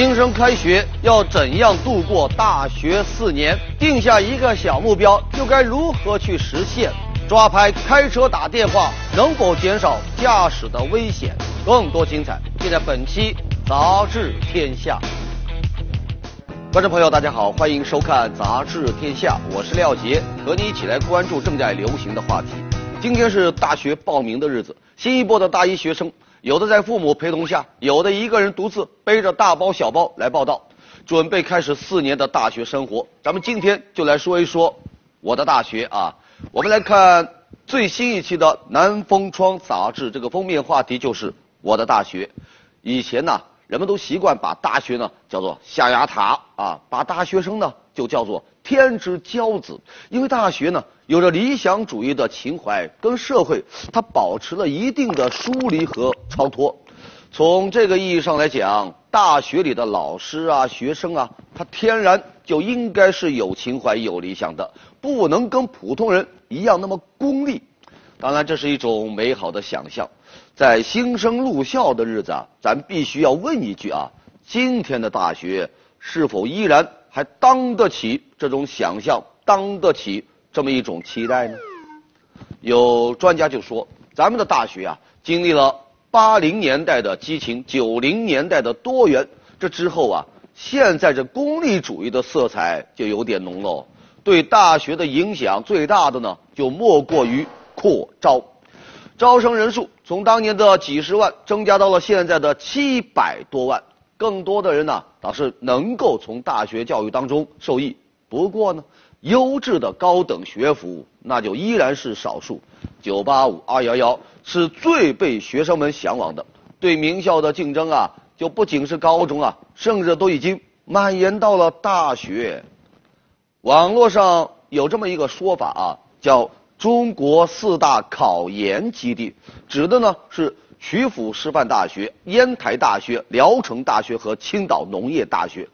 新生开学要怎样度过大学四年？定下一个小目标，又该如何去实现？抓拍开车打电话能否减少驾驶的危险？更多精彩，尽在本期《杂志天下》。观众朋友，大家好，欢迎收看《杂志天下》，我是廖杰，和你一起来关注正在流行的话题。今天是大学报名的日子，新一波的大一学生，有的在父母陪同下，有的一个人独自背着大包小包来报道，准备开始四年的大学生活。咱们今天就来说一说我的大学啊。我们来看最新一期的《南风窗》杂志，这个封面话题就是我的大学。以前呢。人们都习惯把大学呢叫做象牙塔啊，把大学生呢就叫做天之骄子，因为大学呢有着理想主义的情怀，跟社会它保持了一定的疏离和超脱。从这个意义上来讲，大学里的老师啊、学生啊，他天然就应该是有情怀、有理想的，不能跟普通人一样那么功利。当然，这是一种美好的想象。在新生入校的日子啊，咱必须要问一句啊：今天的大学是否依然还当得起这种想象，当得起这么一种期待呢？有专家就说，咱们的大学啊，经历了八零年代的激情，九零年代的多元，这之后啊，现在这功利主义的色彩就有点浓了。对大学的影响最大的呢，就莫过于扩招。招生人数从当年的几十万增加到了现在的七百多万，更多的人呢倒是能够从大学教育当中受益。不过呢，优质的高等学府那就依然是少数。九八五、二幺幺是最被学生们向往的。对名校的竞争啊，就不仅是高中啊，甚至都已经蔓延到了大学。网络上有这么一个说法啊，叫。中国四大考研基地，指的呢是曲阜师范大学、烟台大学、聊城大学和青岛农业大学。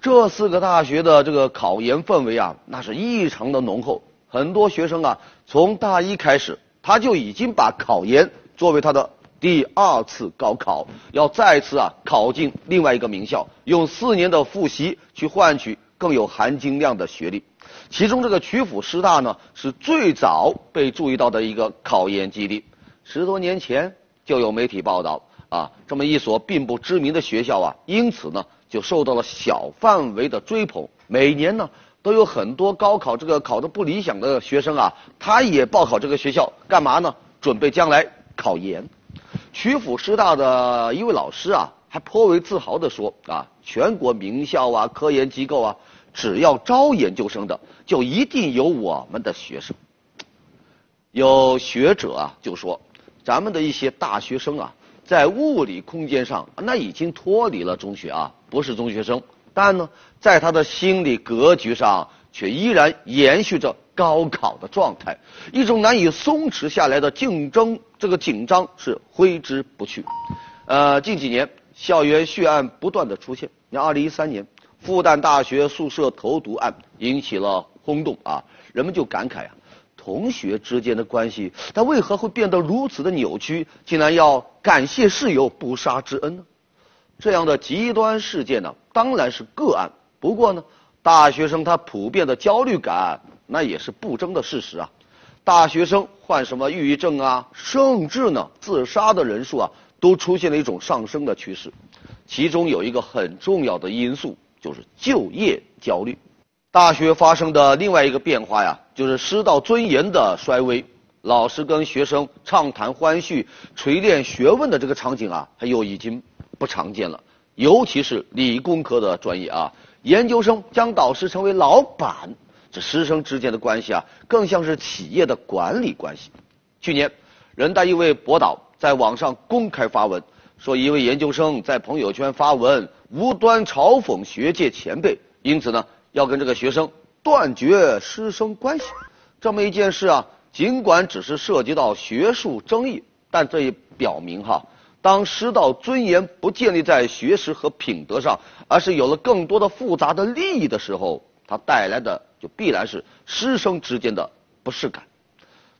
这四个大学的这个考研氛围啊，那是异常的浓厚。很多学生啊，从大一开始，他就已经把考研作为他的第二次高考，要再次啊考进另外一个名校，用四年的复习去换取更有含金量的学历。其中这个曲阜师大呢，是最早被注意到的一个考研基地。十多年前就有媒体报道啊，这么一所并不知名的学校啊，因此呢就受到了小范围的追捧。每年呢都有很多高考这个考得不理想的学生啊，他也报考这个学校，干嘛呢？准备将来考研。曲阜师大的一位老师啊，还颇为自豪地说啊，全国名校啊，科研机构啊。只要招研究生的，就一定有我们的学生。有学者啊就说，咱们的一些大学生啊，在物理空间上那已经脱离了中学啊，不是中学生，但呢，在他的心理格局上却依然延续着高考的状态，一种难以松弛下来的竞争，这个紧张是挥之不去。呃，近几年校园血案不断的出现，你二零一三年。复旦大学宿舍投毒案引起了轰动啊！人们就感慨啊，同学之间的关系，他为何会变得如此的扭曲？竟然要感谢室友不杀之恩呢？这样的极端事件呢，当然是个案。不过呢，大学生他普遍的焦虑感，那也是不争的事实啊。大学生患什么抑郁症啊，甚至呢自杀的人数啊，都出现了一种上升的趋势。其中有一个很重要的因素。就是就业焦虑，大学发生的另外一个变化呀，就是师道尊严的衰微。老师跟学生畅谈欢叙、锤炼学问的这个场景啊，它又已经不常见了。尤其是理工科的专业啊，研究生将导师称为老板，这师生之间的关系啊，更像是企业的管理关系。去年，人大一位博导在网上公开发文，说一位研究生在朋友圈发文。无端嘲讽学界前辈，因此呢，要跟这个学生断绝师生关系。这么一件事啊，尽管只是涉及到学术争议，但这也表明哈，当师道尊严不建立在学识和品德上，而是有了更多的复杂的利益的时候，它带来的就必然是师生之间的不适感。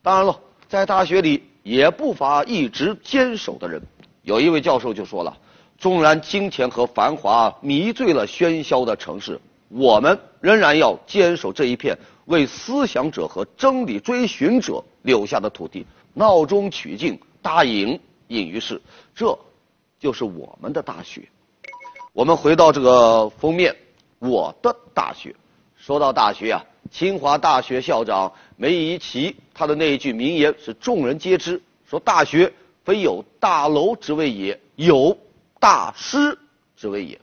当然了，在大学里也不乏一直坚守的人。有一位教授就说了。纵然金钱和繁华迷醉了喧嚣的城市，我们仍然要坚守这一片为思想者和真理追寻者留下的土地。闹中取静，大隐隐于市，这就是我们的大学。我们回到这个封面，我的大学。说到大学啊，清华大学校长梅贻琦他的那一句名言是众人皆知，说大学非有大楼之谓也，有。大师之谓也，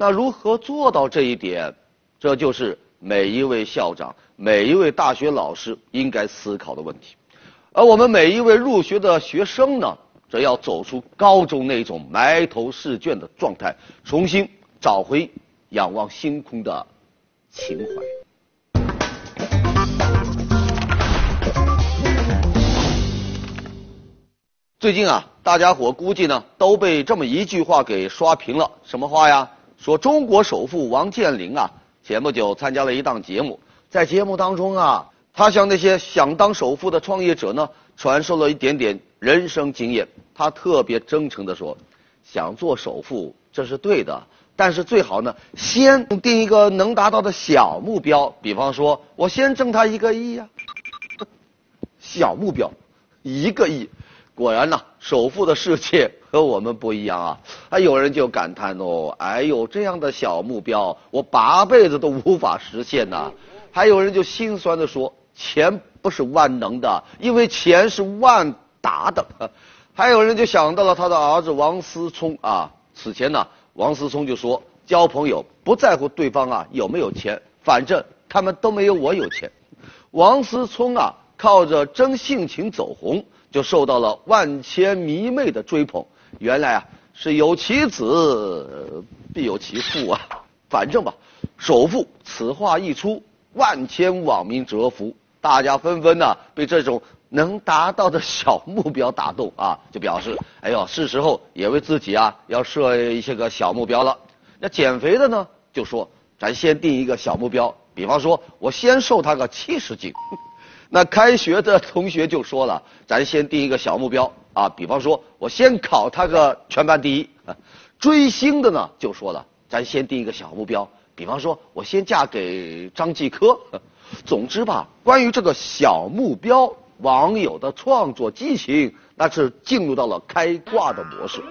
那如何做到这一点？这就是每一位校长、每一位大学老师应该思考的问题。而我们每一位入学的学生呢，则要走出高中那种埋头试卷的状态，重新找回仰望星空的情怀。最近啊。大家伙估计呢都被这么一句话给刷屏了，什么话呀？说中国首富王健林啊，前不久参加了一档节目，在节目当中啊，他向那些想当首富的创业者呢，传授了一点点人生经验。他特别真诚地说：“想做首富这是对的，但是最好呢，先定一个能达到的小目标，比方说，我先挣他一个亿呀。小目标，一个亿。”果然呢，首富的世界和我们不一样啊！啊，有人就感叹哦，哎呦，这样的小目标，我八辈子都无法实现呐。还有人就心酸的说，钱不是万能的，因为钱是万达的。还有人就想到了他的儿子王思聪啊，此前呢，王思聪就说，交朋友不在乎对方啊有没有钱，反正他们都没有我有钱。王思聪啊，靠着真性情走红。就受到了万千迷妹的追捧。原来啊，是有其子必有其父啊。反正吧，首富此话一出，万千网民折服，大家纷纷呢被这种能达到的小目标打动啊，就表示，哎呦，是时候也为自己啊要设一些个小目标了。那减肥的呢，就说咱先定一个小目标，比方说我先瘦他个七十斤。那开学的同学就说了，咱先定一个小目标啊，比方说我先考他个全班第一。追星的呢就说了，咱先定一个小目标，比方说我先嫁给张继科。总之吧，关于这个小目标，网友的创作激情那是进入到了开挂的模式。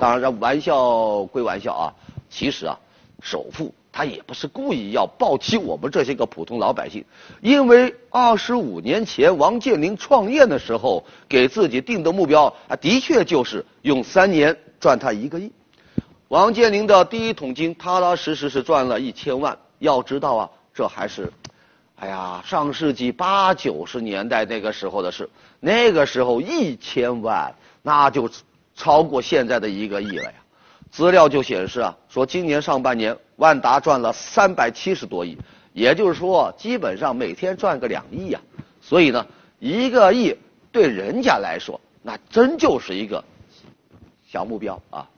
当然，这玩笑归玩笑啊，其实啊，首富。他也不是故意要暴欺我们这些个普通老百姓，因为二十五年前王健林创业的时候给自己定的目标啊，的确就是用三年赚他一个亿。王健林的第一桶金踏踏实实是赚了一千万。要知道啊，这还是，哎呀，上世纪八九十年代那个时候的事，那个时候一千万那就超过现在的一个亿了呀。资料就显示啊，说今年上半年万达赚了三百七十多亿，也就是说基本上每天赚个两亿呀。所以呢，一个亿对人家来说，那真就是一个小目标啊。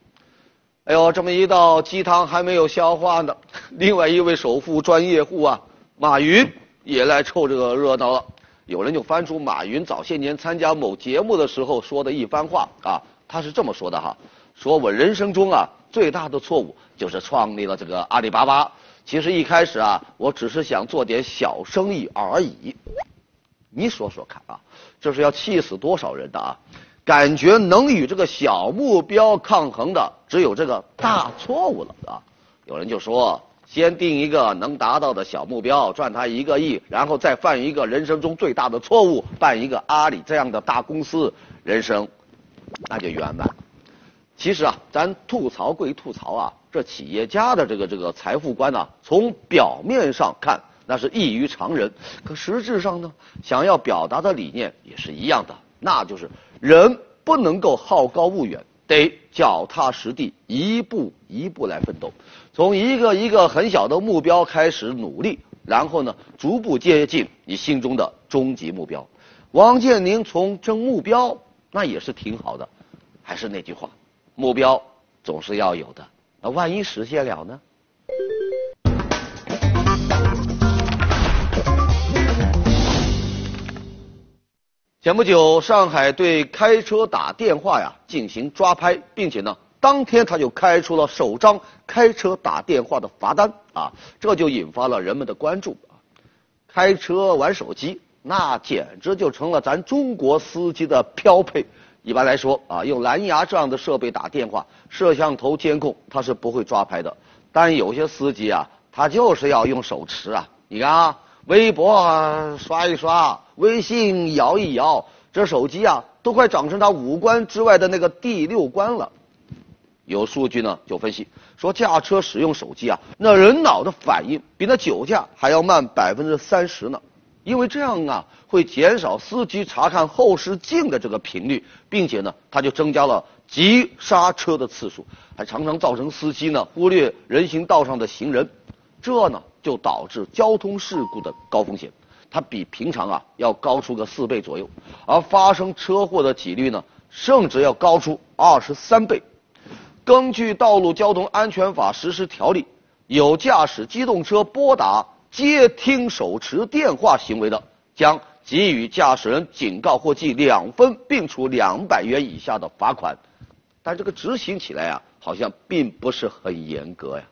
哎呦，这么一道鸡汤还没有消化呢，另外一位首富专业户啊，马云也来凑这个热闹了。有人就翻出马云早些年参加某节目的时候说的一番话啊，他是这么说的哈。说我人生中啊最大的错误就是创立了这个阿里巴巴。其实一开始啊，我只是想做点小生意而已。你说说看啊，这是要气死多少人的啊？感觉能与这个小目标抗衡的，只有这个大错误了啊！有人就说，先定一个能达到的小目标，赚他一个亿，然后再犯一个人生中最大的错误，办一个阿里这样的大公司，人生那就圆满。其实啊，咱吐槽归吐槽啊，这企业家的这个这个财富观呢，从表面上看那是异于常人，可实质上呢，想要表达的理念也是一样的，那就是人不能够好高骛远，得脚踏实地，一步一步来奋斗，从一个一个很小的目标开始努力，然后呢，逐步接近你心中的终极目标。王健林从争目标，那也是挺好的，还是那句话。目标总是要有的，那万一实现了呢？前不久，上海对开车打电话呀进行抓拍，并且呢当天他就开出了首张开车打电话的罚单啊，这就引发了人们的关注啊。开车玩手机，那简直就成了咱中国司机的标配。一般来说啊，用蓝牙这样的设备打电话，摄像头监控他是不会抓拍的。但有些司机啊，他就是要用手持啊。你看啊，微博啊刷一刷，微信摇一摇，这手机啊都快长成他五官之外的那个第六关了。有数据呢，就分析说，驾车使用手机啊，那人脑的反应比那酒驾还要慢百分之三十呢。因为这样啊，会减少司机查看后视镜的这个频率，并且呢，它就增加了急刹车的次数，还常常造成司机呢忽略人行道上的行人，这呢就导致交通事故的高风险，它比平常啊要高出个四倍左右，而发生车祸的几率呢，甚至要高出二十三倍。根据《道路交通安全法实施条例》，有驾驶机动车拨打。接听手持电话行为的，将给予驾驶人警告或记两分，并处两百元以下的罚款。但这个执行起来啊，好像并不是很严格呀。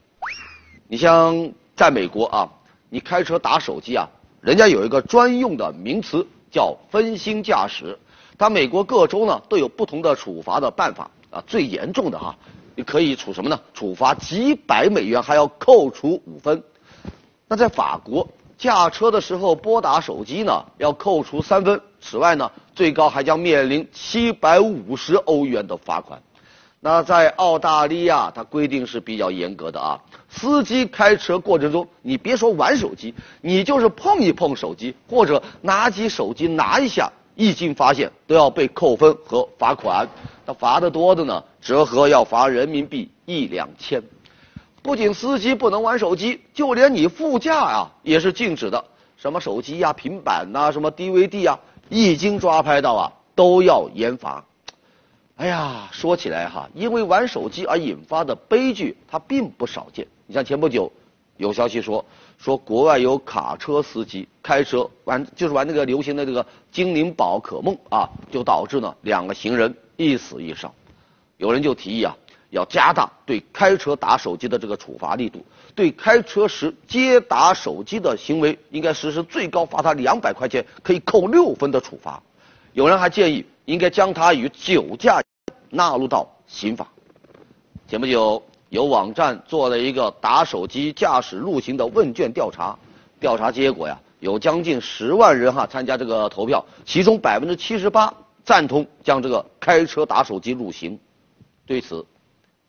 你像在美国啊，你开车打手机啊，人家有一个专用的名词叫分心驾驶。它美国各州呢都有不同的处罚的办法啊，最严重的哈，你可以处什么呢？处罚几百美元，还要扣除五分。那在法国驾车的时候拨打手机呢，要扣除三分。此外呢，最高还将面临七百五十欧元的罚款。那在澳大利亚，它规定是比较严格的啊。司机开车过程中，你别说玩手机，你就是碰一碰手机或者拿起手机拿一下，一经发现都要被扣分和罚款。那罚的多的呢，折合要罚人民币一两千。不仅司机不能玩手机，就连你副驾啊也是禁止的。什么手机呀、平板呐、什么 DVD 啊，一经抓拍到啊，都要严罚。哎呀，说起来哈，因为玩手机而引发的悲剧，它并不少见。你像前不久，有消息说，说国外有卡车司机开车玩，就是玩那个流行的这个精灵宝可梦啊，就导致呢两个行人一死一伤。有人就提议啊。要加大对开车打手机的这个处罚力度，对开车时接打手机的行为，应该实施最高罚他两百块钱，可以扣六分的处罚。有人还建议，应该将他与酒驾纳入到刑法。前不久，有网站做了一个打手机驾驶入刑的问卷调查，调查结果呀，有将近十万人哈参加这个投票，其中百分之七十八赞同将这个开车打手机入刑。对此，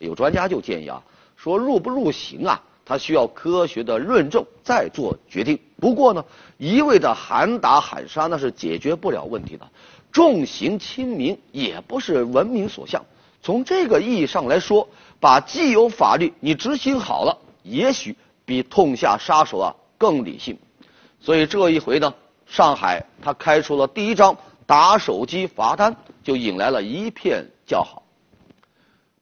有专家就建议啊，说入不入刑啊，他需要科学的论证再做决定。不过呢，一味的喊打喊杀那是解决不了问题的，重刑轻民也不是文明所向。从这个意义上来说，把既有法律你执行好了，也许比痛下杀手啊更理性。所以这一回呢，上海他开出了第一张打手机罚单，就引来了一片叫好。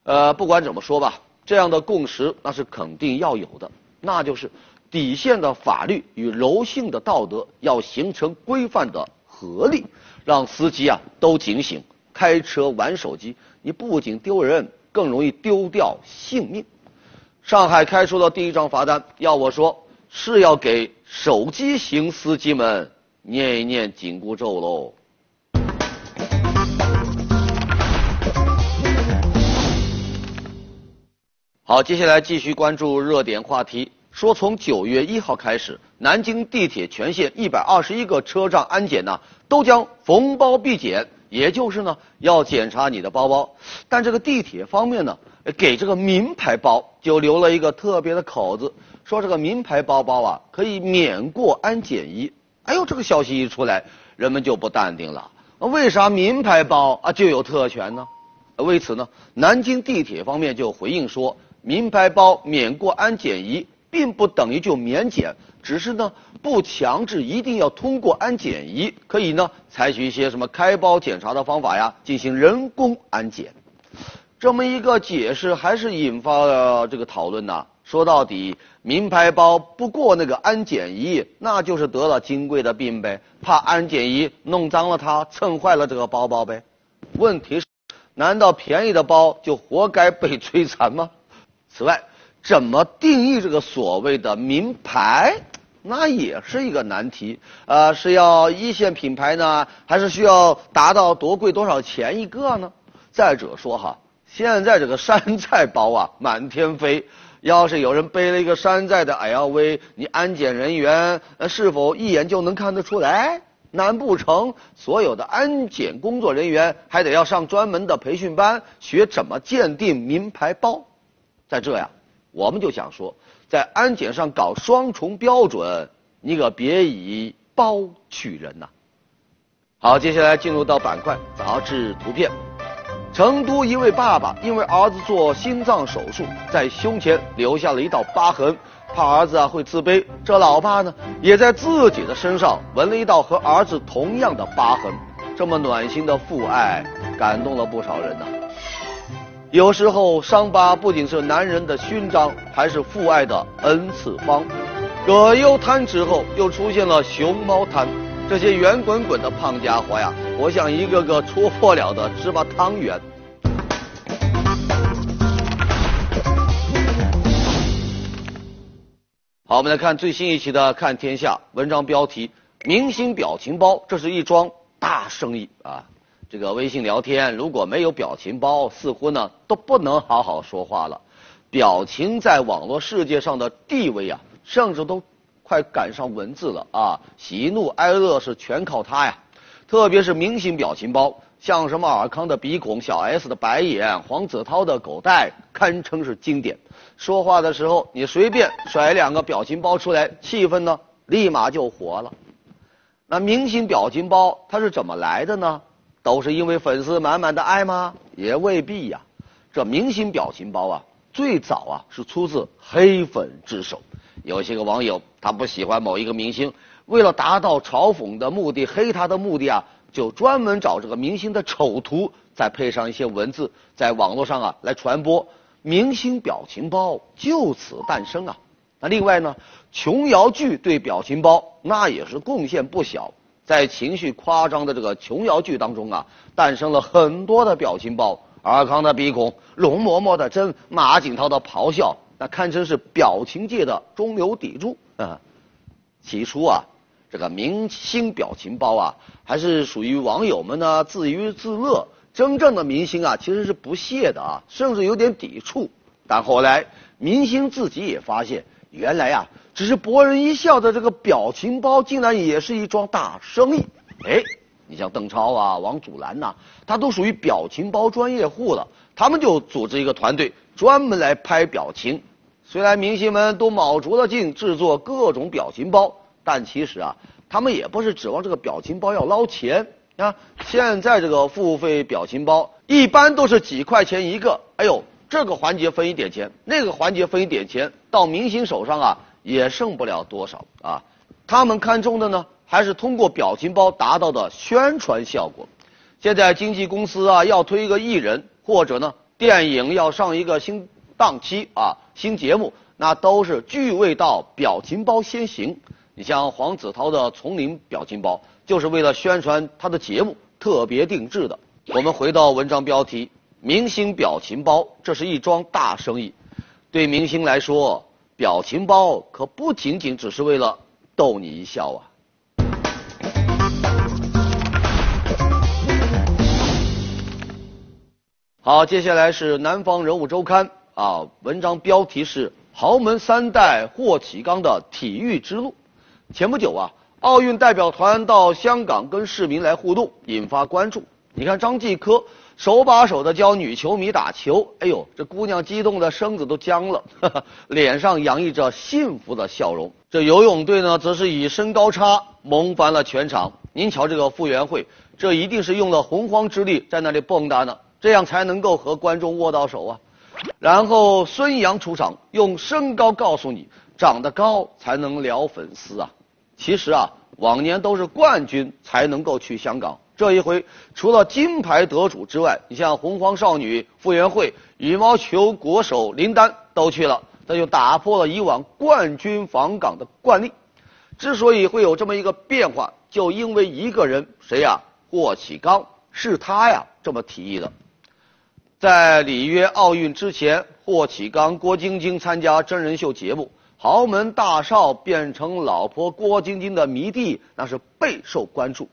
呃，不管怎么说吧，这样的共识那是肯定要有的，那就是底线的法律与柔性的道德要形成规范的合力，让司机啊都警醒，开车玩手机，你不仅丢人，更容易丢掉性命。上海开出的第一张罚单，要我说是要给手机型司机们念一念紧箍咒喽。好，接下来继续关注热点话题。说从九月一号开始，南京地铁全线一百二十一个车站安检呢，都将逢包必检，也就是呢要检查你的包包。但这个地铁方面呢，给这个名牌包就留了一个特别的口子，说这个名牌包包啊可以免过安检仪。哎呦，这个消息一出来，人们就不淡定了。为啥名牌包啊就有特权呢？为此呢，南京地铁方面就回应说。名牌包免过安检仪，并不等于就免检，只是呢不强制一定要通过安检仪，可以呢采取一些什么开包检查的方法呀，进行人工安检。这么一个解释，还是引发了这个讨论呐。说到底，名牌包不过那个安检仪，那就是得了金贵的病呗，怕安检仪弄脏了它，蹭坏了这个包包呗。问题是。难道便宜的包就活该被摧残吗？此外，怎么定义这个所谓的名牌，那也是一个难题。呃，是要一线品牌呢，还是需要达到多贵多少钱一个呢？再者说哈，现在这个山寨包啊 满天飞，要是有人背了一个山寨的 LV，你安检人员是否一眼就能看得出来？难不成所有的安检工作人员还得要上专门的培训班，学怎么鉴定名牌包？在这呀，我们就想说，在安检上搞双重标准，你可别以包取人呐。好，接下来进入到板块杂志图片。成都一位爸爸因为儿子做心脏手术，在胸前留下了一道疤痕。怕儿子啊会自卑，这老爸呢也在自己的身上纹了一道和儿子同样的疤痕。这么暖心的父爱，感动了不少人呐。有时候伤疤不仅是男人的勋章，还是父爱的 n 次方。葛优瘫之后，又出现了熊猫瘫，这些圆滚滚的胖家伙呀，活像一个个戳破了的芝麻汤圆。好，我们来看最新一期的《看天下》文章标题：明星表情包，这是一桩大生意啊！这个微信聊天如果没有表情包，似乎呢都不能好好说话了。表情在网络世界上的地位啊，甚至都快赶上文字了啊！喜怒哀乐是全靠它呀，特别是明星表情包。像什么尔康的鼻孔、小 S 的白眼、黄子韬的狗带，堪称是经典。说话的时候，你随便甩两个表情包出来，气氛呢立马就活了。那明星表情包它是怎么来的呢？都是因为粉丝满满的爱吗？也未必呀。这明星表情包啊，最早啊是出自黑粉之手。有些个网友他不喜欢某一个明星，为了达到嘲讽的目的、黑他的目的啊。就专门找这个明星的丑图，再配上一些文字，在网络上啊来传播明星表情包，就此诞生啊。那另外呢，琼瑶剧对表情包那也是贡献不小，在情绪夸张的这个琼瑶剧当中啊，诞生了很多的表情包，尔康的鼻孔，容嬷嬷的真，马景涛的咆哮，那堪称是表情界的中流砥柱啊。起初啊。这个明星表情包啊，还是属于网友们呢自娱自乐。真正的明星啊，其实是不屑的啊，甚至有点抵触。但后来明星自己也发现，原来啊，只是博人一笑的这个表情包，竟然也是一桩大生意。哎，你像邓超啊、王祖蓝呐，他都属于表情包专业户了。他们就组织一个团队，专门来拍表情。虽然明星们都卯足了劲制作各种表情包。但其实啊，他们也不是指望这个表情包要捞钱啊。现在这个付费表情包一般都是几块钱一个，哎呦，这个环节分一点钱，那个环节分一点钱，到明星手上啊也剩不了多少啊。他们看中的呢，还是通过表情包达到的宣传效果。现在经纪公司啊要推一个艺人，或者呢电影要上一个新档期啊新节目，那都是聚味到表情包先行。你像黄子韬的丛林表情包，就是为了宣传他的节目特别定制的。我们回到文章标题：明星表情包，这是一桩大生意。对明星来说，表情包可不仅仅只是为了逗你一笑啊。好，接下来是南方人物周刊啊，文章标题是豪门三代霍启刚的体育之路。前不久啊，奥运代表团到香港跟市民来互动，引发关注。你看张继科手把手的教女球迷打球，哎呦，这姑娘激动的身子都僵了，脸上洋溢着幸福的笑容。这游泳队呢，则是以身高差萌翻了全场。您瞧这个傅园慧，这一定是用了洪荒之力在那里蹦跶呢，这样才能够和观众握到手啊。然后孙杨出场，用身高告诉你，长得高才能撩粉丝啊。其实啊，往年都是冠军才能够去香港。这一回，除了金牌得主之外，你像洪荒少女傅园慧、羽毛球国手林丹都去了，那就打破了以往冠军访港的惯例。之所以会有这么一个变化，就因为一个人，谁呀？霍启刚，是他呀这么提议的。在里约奥运之前，霍启刚、郭晶晶参加真人秀节目，豪门大少变成老婆郭晶晶的迷弟，那是备受关注。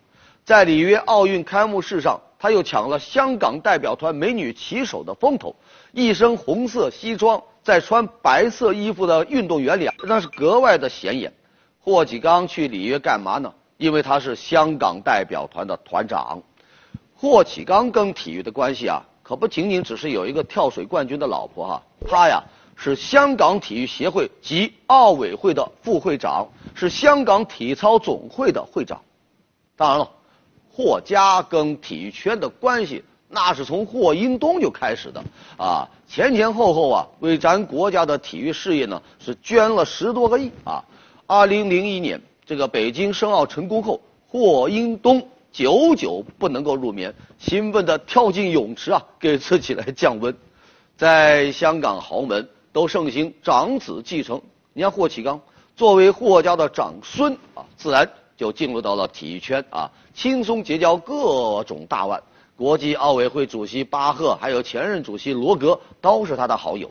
在里约奥运开幕式上，他又抢了香港代表团美女旗手的风头，一身红色西装，在穿白色衣服的运动员里，那是格外的显眼。霍启刚去里约干嘛呢？因为他是香港代表团的团长。霍启刚跟体育的关系啊，可不仅仅只是有一个跳水冠军的老婆哈，他呀是香港体育协会及奥委会的副会长，是香港体操总会的会长。当然了，霍家跟体育圈的关系那是从霍英东就开始的啊，前前后后啊为咱国家的体育事业呢是捐了十多个亿啊。二零零一年这个北京申奥成功后，霍英东。久久不能够入眠，兴奋地跳进泳池啊，给自己来降温。在香港豪门都盛行长子继承，你看霍启刚作为霍家的长孙啊，自然就进入到了体育圈啊，轻松结交各种大腕。国际奥委会主席巴赫，还有前任主席罗格都是他的好友。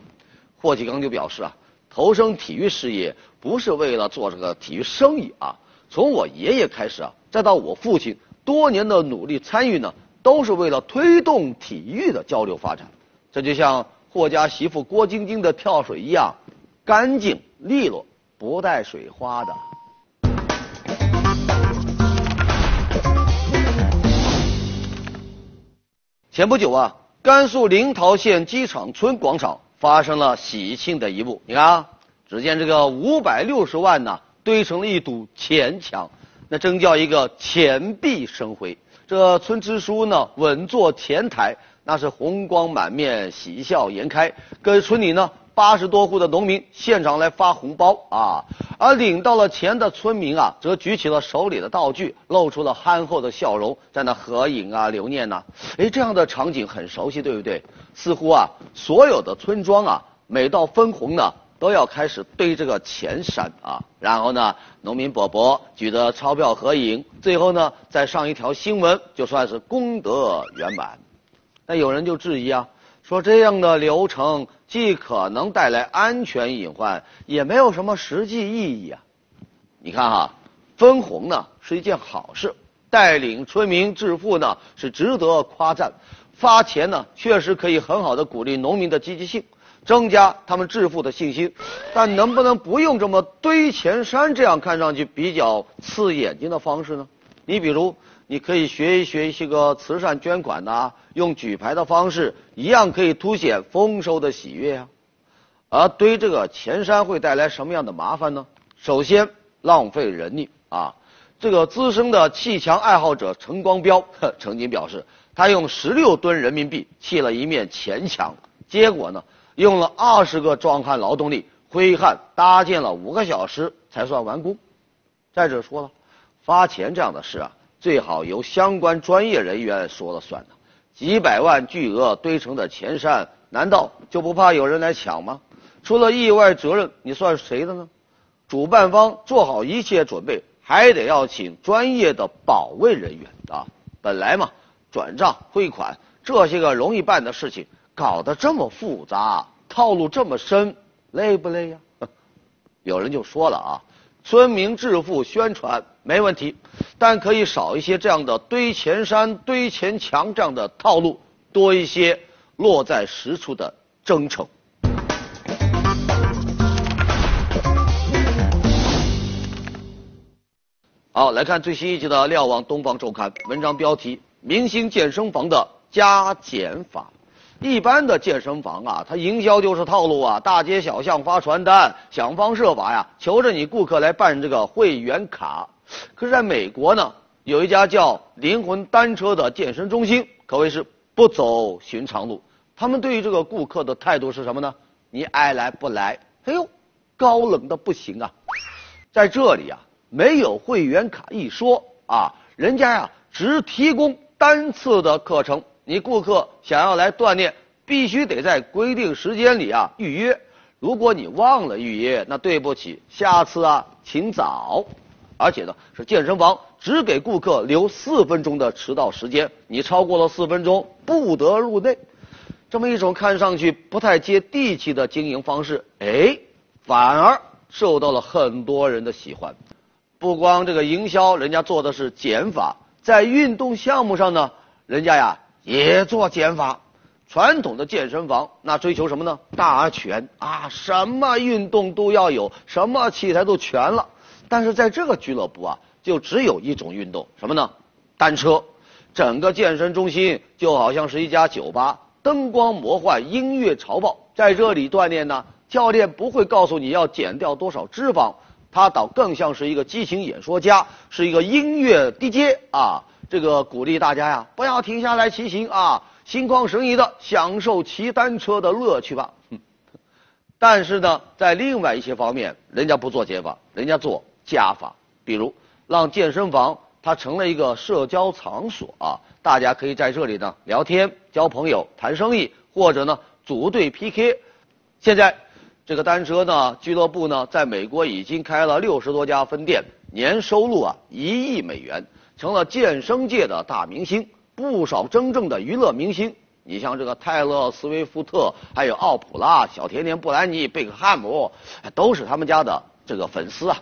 霍启刚就表示啊，投身体育事业不是为了做这个体育生意啊，从我爷爷开始啊，再到我父亲。多年的努力参与呢，都是为了推动体育的交流发展。这就像霍家媳妇郭晶晶的跳水一样，干净利落，不带水花的。前不久啊，甘肃临洮县机场村广场发生了喜庆的一幕。你看啊，只见这个五百六十万呢，堆成了一堵钱墙。那真叫一个钱币生辉。这村支书呢，稳坐前台，那是红光满面，喜笑颜开，跟村里呢八十多户的农民现场来发红包啊。而领到了钱的村民啊，则举起了手里的道具，露出了憨厚的笑容，在那合影啊、留念呐。哎，这样的场景很熟悉，对不对？似乎啊，所有的村庄啊，每到分红呢。都要开始堆这个钱山啊，然后呢，农民伯伯举着钞票合影，最后呢，再上一条新闻，就算是功德圆满。那有人就质疑啊，说这样的流程既可能带来安全隐患，也没有什么实际意义啊。你看哈，分红呢是一件好事，带领村民致富呢是值得夸赞，发钱呢确实可以很好的鼓励农民的积极性。增加他们致富的信心，但能不能不用这么堆钱山这样看上去比较刺眼睛的方式呢？你比如，你可以学一学一些个慈善捐款呐，用举牌的方式，一样可以凸显丰收的喜悦啊。而堆这个钱山会带来什么样的麻烦呢？首先，浪费人力啊。这个资深的砌墙爱好者陈光标 曾经表示，他用十六吨人民币砌了一面钱墙，结果呢？用了二十个壮汉劳动力，挥汗搭建了五个小时才算完工。再者说了，发钱这样的事啊，最好由相关专业人员说了算的。几百万巨额堆成的钱山，难道就不怕有人来抢吗？出了意外责任，你算谁的呢？主办方做好一切准备，还得要请专业的保卫人员啊。本来嘛，转账汇款这些个容易办的事情。搞得这么复杂，套路这么深，累不累呀？有人就说了啊，村民致富宣传没问题，但可以少一些这样的堆钱山、堆钱墙这样的套路，多一些落在实处的真诚。好，来看最新一集的《瞭望东方周刊》，文章标题：明星健身房的加减法。一般的健身房啊，它营销就是套路啊，大街小巷发传单，想方设法呀，求着你顾客来办这个会员卡。可是在美国呢，有一家叫灵魂单车的健身中心，可谓是不走寻常路。他们对于这个顾客的态度是什么呢？你爱来不来？哎呦，高冷的不行啊！在这里啊，没有会员卡一说啊，人家呀只提供单次的课程。你顾客想要来锻炼，必须得在规定时间里啊预约。如果你忘了预约，那对不起，下次啊请早。而且呢，是健身房只给顾客留四分钟的迟到时间，你超过了四分钟不得入内。这么一种看上去不太接地气的经营方式，哎，反而受到了很多人的喜欢。不光这个营销，人家做的是减法，在运动项目上呢，人家呀也做减法。传统的健身房那追求什么呢？大全啊，什么运动都要有，什么器材都全了。但是在这个俱乐部啊，就只有一种运动，什么呢？单车。整个健身中心就好像是一家酒吧，灯光魔幻，音乐潮爆，在这里锻炼呢。教练不会告诉你要减掉多少脂肪，他倒更像是一个激情演说家，是一个音乐 DJ 啊。这个鼓励大家呀，不要停下来骑行啊。心旷神怡的享受骑单车的乐趣吧。但是呢，在另外一些方面，人家不做减法，人家做加法。比如，让健身房它成了一个社交场所啊，大家可以在这里呢聊天、交朋友、谈生意，或者呢组队 PK。现在，这个单车呢俱乐部呢，在美国已经开了六十多家分店，年收入啊一亿美元，成了健身界的大明星。不少真正的娱乐明星，你像这个泰勒·斯威夫特，还有奥普拉、小甜甜布兰妮、贝克汉姆，都是他们家的这个粉丝啊。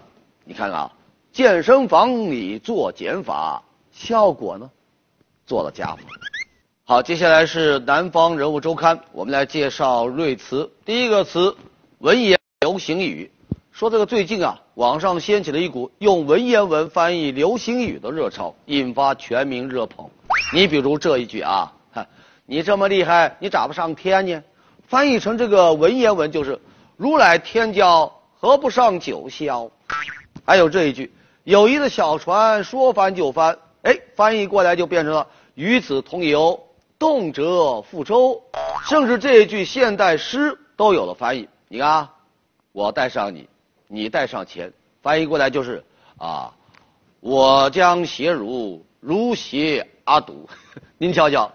你看啊，健身房里做减法，效果呢，做了加法。好，接下来是南方人物周刊，我们来介绍瑞词。第一个词，文言流行语，说这个最近啊，网上掀起了一股用文言文翻译流行语的热潮，引发全民热捧。你比如这一句啊，你这么厉害，你咋不上天呢？翻译成这个文言文就是“如来天教何不上九霄”。还有这一句“友谊的小船说翻就翻”，哎，翻译过来就变成了“与子同游，动辄覆舟”。甚至这一句现代诗都有了翻译。你看，我带上你，你带上钱，翻译过来就是啊，我将携汝，如携。阿堵，您瞧瞧，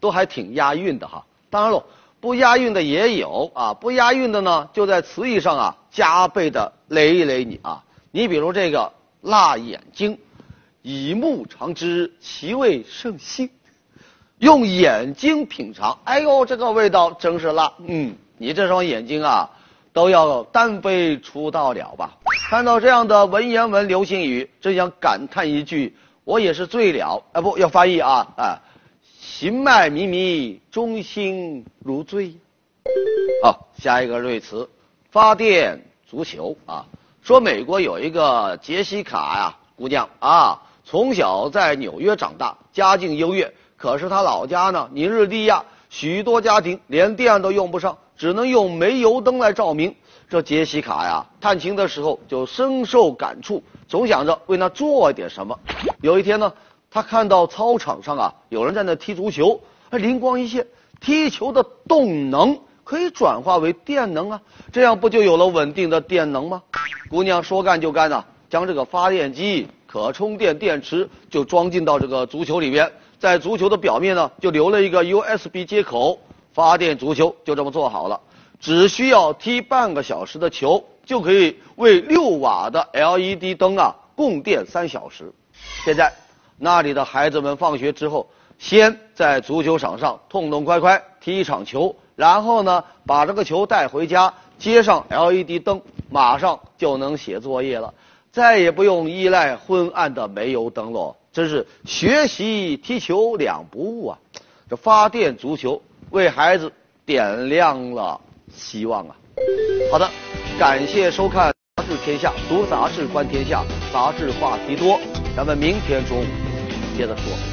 都还挺押韵的哈。当然喽，不押韵的也有啊。不押韵的呢，就在词义上啊加倍的雷一雷你啊。你比如这个辣眼睛，以目尝之，其味甚腥。用眼睛品尝，哎呦，这个味道真是辣。嗯，你这双眼睛啊，都要单飞出道了吧？看到这样的文言文流行语，真想感叹一句。我也是醉了啊！不要翻译啊啊！行迈靡靡，中心如醉。好，下一个瑞词，发电足球啊。说美国有一个杰西卡呀姑娘啊，从小在纽约长大，家境优越。可是她老家呢，尼日利亚，许多家庭连电都用不上，只能用煤油灯来照明。这杰西卡呀，探亲的时候就深受感触，总想着为她做点什么。有一天呢，他看到操场上啊有人在那踢足球，灵光一现，踢球的动能可以转化为电能啊，这样不就有了稳定的电能吗？姑娘说干就干呐，将这个发电机、可充电电池就装进到这个足球里边，在足球的表面呢就留了一个 USB 接口，发电足球就这么做好了。只需要踢半个小时的球，就可以为六瓦的 LED 灯啊供电三小时。现在，那里的孩子们放学之后，先在足球场上痛痛快快踢一场球，然后呢，把这个球带回家，接上 LED 灯，马上就能写作业了，再也不用依赖昏暗的煤油灯笼。真是学习踢球两不误啊！这发电足球为孩子点亮了。希望啊！好的，感谢收看《杂志天下》，读杂志观天下，杂志话题多，咱们明天中午接着说。